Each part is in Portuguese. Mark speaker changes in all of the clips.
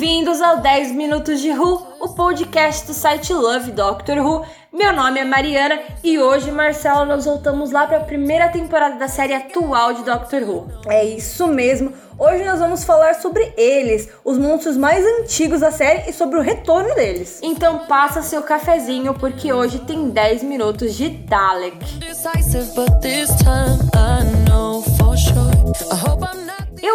Speaker 1: Bem-vindos ao 10 Minutos de Who, o podcast do site Love Doctor Who. Meu nome é Mariana e hoje, Marcelo, nós voltamos lá para a primeira temporada da série atual de Doctor Who.
Speaker 2: É isso mesmo. Hoje nós vamos falar sobre eles, os monstros mais antigos da série e sobre o retorno deles.
Speaker 1: Então passa seu cafezinho porque hoje tem 10 minutos de Dalek.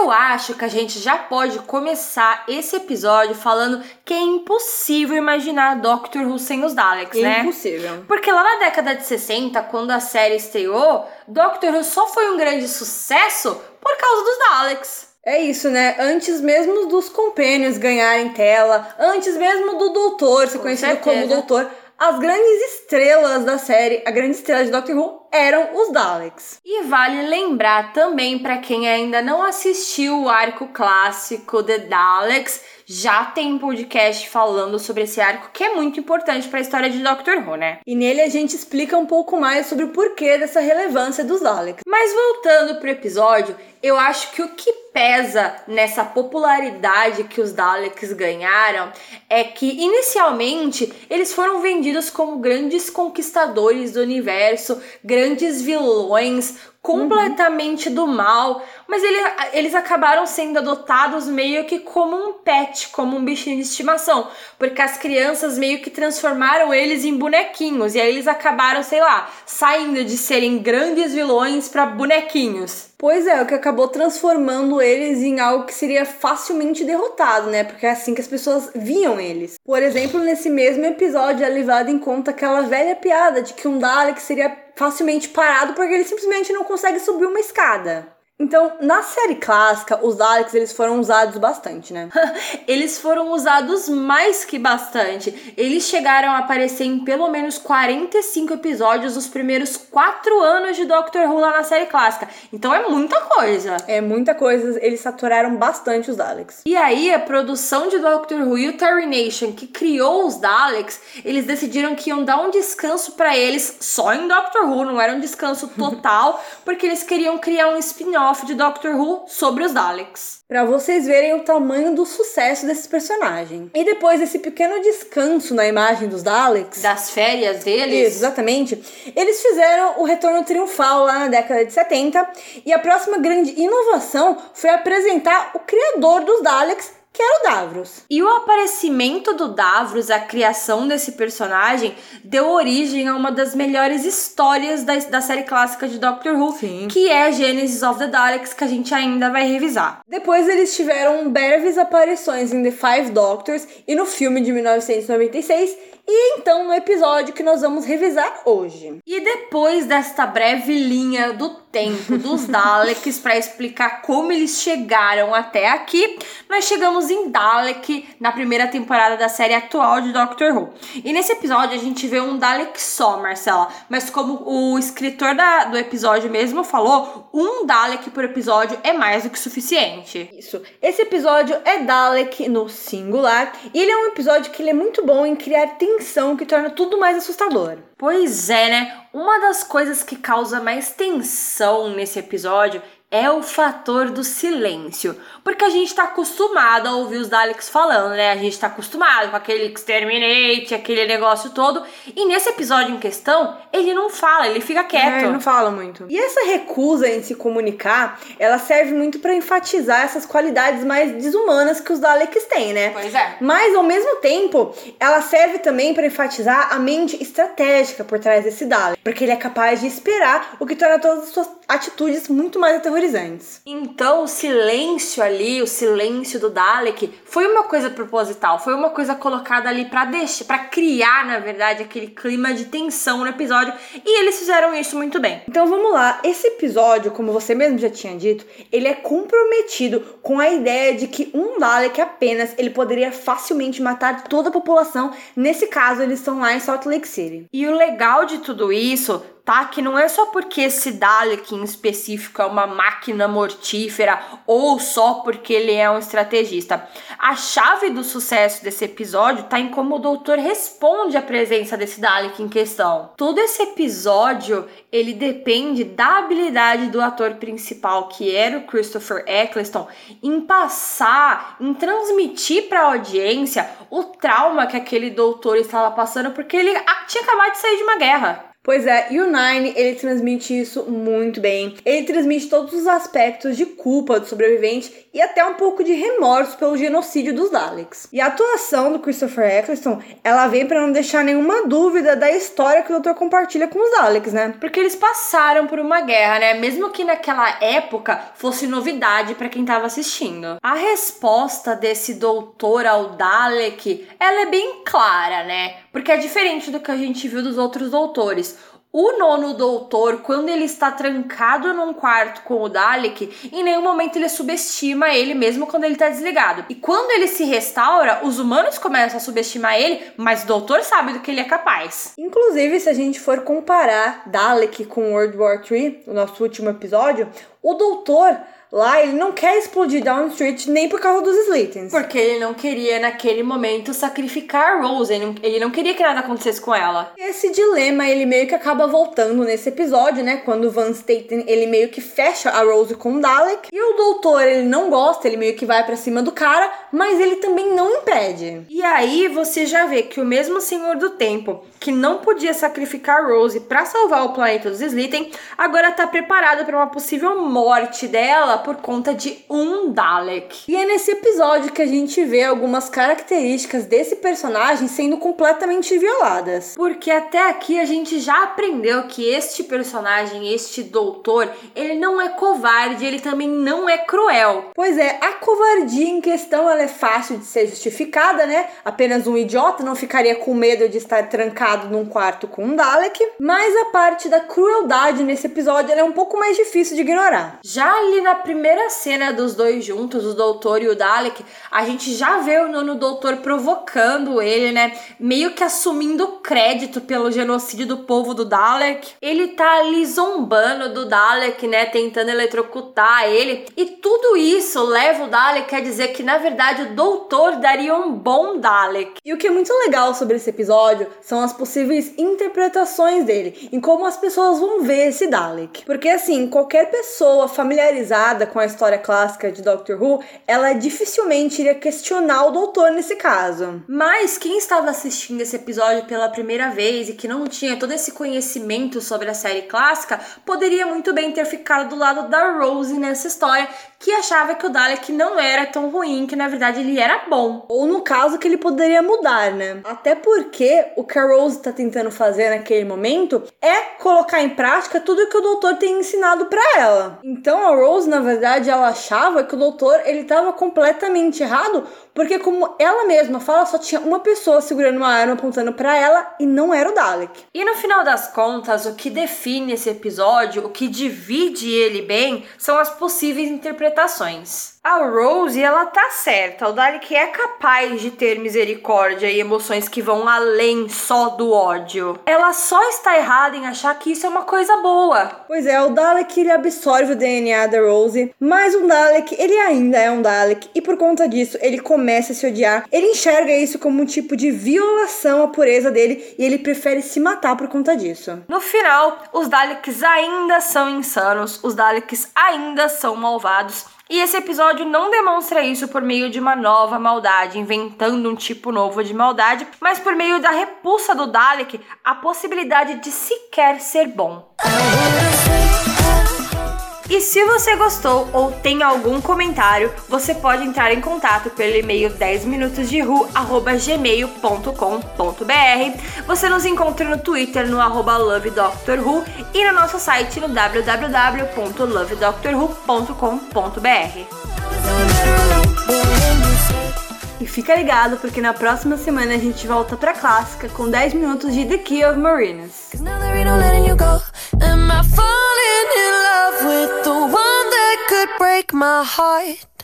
Speaker 1: Eu acho que a gente já pode começar esse episódio falando que é impossível imaginar Doctor Who sem os Daleks, né?
Speaker 2: Impossível.
Speaker 1: Porque lá na década de 60, quando a série estreou, Doctor Who só foi um grande sucesso por causa dos Daleks.
Speaker 2: É isso, né? Antes mesmo dos Companions ganharem tela, antes mesmo do Doutor ser
Speaker 1: Com
Speaker 2: conhecido
Speaker 1: certeza.
Speaker 2: como Doutor, as grandes estrelas da série, a grande estrela de Doctor Who, eram os Daleks.
Speaker 1: E vale lembrar também para quem ainda não assistiu o arco clássico The Daleks, já tem um podcast falando sobre esse arco que é muito importante para a história de Doctor Who, né?
Speaker 2: E nele a gente explica um pouco mais sobre o porquê dessa relevância dos Daleks.
Speaker 1: Mas voltando pro episódio, eu acho que o que pesa nessa popularidade que os Daleks ganharam é que inicialmente eles foram vendidos como grandes conquistadores do universo, grandes vilões, completamente do mal, mas ele- eles acabaram sendo adotados meio que como um pet, como um bichinho de estimação, porque as crianças meio que transformaram eles em bonequinhos e aí eles acabaram, sei lá, saindo de serem grandes vilões para bonequinhos.
Speaker 2: Pois é, o que acabou transformando eles em algo que seria facilmente derrotado, né? Porque é assim que as pessoas viam eles. Por exemplo, nesse mesmo episódio é levado em conta aquela velha piada de que um Dalek seria facilmente parado porque ele simplesmente não consegue subir uma escada. Então, na série clássica, os Daleks eles foram usados bastante, né?
Speaker 1: Eles foram usados mais que bastante. Eles chegaram a aparecer em pelo menos 45 episódios nos primeiros 4 anos de Doctor Who lá na série clássica. Então é muita coisa.
Speaker 2: É muita coisa, eles saturaram bastante os Daleks.
Speaker 1: E aí, a produção de Doctor Who e o Terry Nation, que criou os Daleks, eles decidiram que iam dar um descanso pra eles só em Doctor Who, não era um descanso total, porque eles queriam criar um spin-off de Doctor Who sobre os Daleks.
Speaker 2: Pra vocês verem o tamanho do sucesso desses personagens. E depois desse pequeno descanso na imagem dos Daleks,
Speaker 1: Das férias
Speaker 2: Isso,
Speaker 1: deles,
Speaker 2: exatamente. Eles fizeram o retorno triunfal lá na década de 70 e a próxima grande inovação foi apresentar o criador dos Daleks, que era o Davros.
Speaker 1: E o aparecimento do Davros, a criação desse personagem, deu origem a uma das melhores histórias da, da série clássica de Doctor Who,
Speaker 2: Sim.
Speaker 1: que é Genesis of the Daleks, que a gente ainda vai revisar.
Speaker 2: Depois eles tiveram breves aparições em The Five Doctors e no filme de 1996 e então no episódio que nós vamos revisar hoje.
Speaker 1: E depois desta breve linha do tempo dos Daleks para explicar como eles chegaram até aqui, nós chegamos em Dalek na primeira temporada da série atual de Doctor Who. E nesse episódio a gente vê um Dalek só, Marcela, mas como o escritor da- do episódio mesmo falou, um Dalek por episódio é mais do que suficiente.
Speaker 2: Isso. Esse episódio é Dalek no singular e ele é um episódio que ele é muito bom em criar tensão que torna tudo mais assustador.
Speaker 1: Pois é, né? Uma das coisas que causa mais tensão nesse episódio é o fator do silêncio. Porque a gente tá acostumado a ouvir os Daleks falando, né? A gente tá acostumado com aquele exterminate, aquele negócio todo. E nesse episódio em questão, ele não fala, ele fica
Speaker 2: É,
Speaker 1: quieto.
Speaker 2: ele não fala muito. E essa recusa em se comunicar, ela serve muito pra enfatizar essas qualidades mais desumanas que os Daleks têm, né?
Speaker 1: Pois é.
Speaker 2: Mas ao mesmo tempo, ela serve também pra enfatizar a mente estratégica por trás desse Dalek, porque ele é capaz de esperar, o que torna todas as suas atitudes muito mais aterrorizantes.
Speaker 1: Então, o silêncio ali, o silêncio do Dalek, foi uma coisa proposital, foi uma coisa colocada ali pra deixar, para criar, na verdade, aquele clima de tensão no episódio, e eles fizeram isso muito bem.
Speaker 2: Então vamos lá, esse episódio, como você mesmo já tinha dito, ele é comprometido com a ideia de que um Dalek apenas ele poderia facilmente matar toda a população. Nesse caso, eles estão lá em Salt Lake City.
Speaker 1: E o legal de tudo isso tá? Que não é só porque esse Dalek em específico é uma máquina mortífera ou só porque ele é um estrategista. A chave do sucesso desse episódio tá em como o doutor responde à presença desse Dalek em questão. Todo esse episódio, ele depende da habilidade do ator principal, que era o Christopher Eccleston, em passar, em transmitir para a audiência o trauma que aquele doutor estava passando, porque ele tinha acabado de sair de uma guerra.
Speaker 2: Pois é, e o Nine, ele transmite isso muito bem. Ele transmite todos os aspectos de culpa do sobrevivente e até um pouco de remorso pelo genocídio dos Daleks. E a atuação do Christopher Eccleston, ela vem para não deixar nenhuma dúvida da história que o doutor compartilha com os Daleks, né?
Speaker 1: Porque eles passaram por uma guerra, né? Mesmo que naquela época fosse novidade para quem tava assistindo. A resposta desse doutor ao Dalek, ela é bem clara, né? Porque é diferente do que a gente viu dos outros doutores. O nono doutor, quando ele está trancado num quarto com o Dalek, em nenhum momento ele subestima ele, mesmo quando ele está desligado. E quando ele se restaura, os humanos começam a subestimar ele, mas o doutor sabe do que ele é capaz.
Speaker 2: Inclusive, se a gente for comparar Dalek com World War III, o nosso último episódio, o doutor Lá ele não quer explodir Down Street nem por causa dos Slittens.
Speaker 1: Porque ele não queria, naquele momento, sacrificar a Rose. Ele não, ele não queria que nada acontecesse com ela.
Speaker 2: Esse dilema, ele meio que acaba voltando nesse episódio, né? Quando o Van Staten, ele meio que fecha a Rose com o Dalek. E o doutor, ele não gosta, ele meio que vai para cima do cara, mas ele também não impede.
Speaker 1: E aí você já vê que o mesmo Senhor do Tempo, que não podia sacrificar a Rose para salvar o planeta dos Slitten, agora tá preparado para uma possível morte dela por conta de um Dalek.
Speaker 2: E é nesse episódio que a gente vê algumas características desse personagem sendo completamente violadas.
Speaker 1: Porque até aqui a gente já aprendeu que este personagem, este doutor, ele não é covarde, ele também não é cruel.
Speaker 2: Pois é, a covardia em questão ela é fácil de ser justificada, né? Apenas um idiota não ficaria com medo de estar trancado num quarto com um Dalek. Mas a parte da crueldade nesse episódio é um pouco mais difícil de ignorar.
Speaker 1: Já ali na primeira primeira cena dos dois juntos, o doutor e o Dalek, a gente já vê o nono doutor provocando ele, né? Meio que assumindo crédito pelo genocídio do povo do Dalek. Ele tá ali zombando do Dalek, né? Tentando eletrocutar ele. E tudo isso leva o Dalek a dizer que, na verdade, o doutor daria um bom Dalek.
Speaker 2: E o que é muito legal sobre esse episódio são as possíveis interpretações dele, em como as pessoas vão ver esse Dalek. Porque, assim, qualquer pessoa familiarizada com a história clássica de Doctor Who, ela dificilmente iria questionar o doutor nesse caso.
Speaker 1: Mas quem estava assistindo esse episódio pela primeira vez e que não tinha todo esse conhecimento sobre a série clássica, poderia muito bem ter ficado do lado da Rose nessa história, que achava que o Dalek não era tão ruim, que na verdade ele era bom.
Speaker 2: Ou no caso que ele poderia mudar, né? Até porque o que a Rose tá tentando fazer naquele momento é colocar em prática tudo que o doutor tem ensinado para ela. Então a Rose, na verdade, ela achava que o doutor ele estava completamente errado, porque como ela mesma fala, só tinha uma pessoa segurando uma arma apontando para ela e não era o Dalek.
Speaker 1: E no final das contas, o que define esse episódio, o que divide ele bem, são as possíveis interpretações interpretações. A Rose, ela tá certa. O Dalek é capaz de ter misericórdia e emoções que vão além só do ódio. Ela só está errada em achar que isso é uma coisa boa.
Speaker 2: Pois é, o Dalek ele absorve o DNA da Rose, mas o Dalek, ele ainda é um Dalek e por conta disso, ele começa a se odiar. Ele enxerga isso como um tipo de violação à pureza dele e ele prefere se matar por conta disso.
Speaker 1: No final, os Daleks ainda são insanos, os Daleks ainda são malvados e esse episódio não demonstra isso por meio de uma nova maldade, inventando um tipo novo de maldade, mas por meio da repulsa do Dalek, a possibilidade de sequer ser bom. E se você gostou ou tem algum comentário, você pode entrar em contato pelo e-mail 10minutosderu@gmail.com.br. Você nos encontra no Twitter no arroba lovedoctorwho e no nosso site no www.lovedoctorwho.com.br.
Speaker 2: E fica ligado porque na próxima semana a gente volta pra clássica com 10 minutos de The Key of Marinas. Am I falling in love with the one that could break my heart?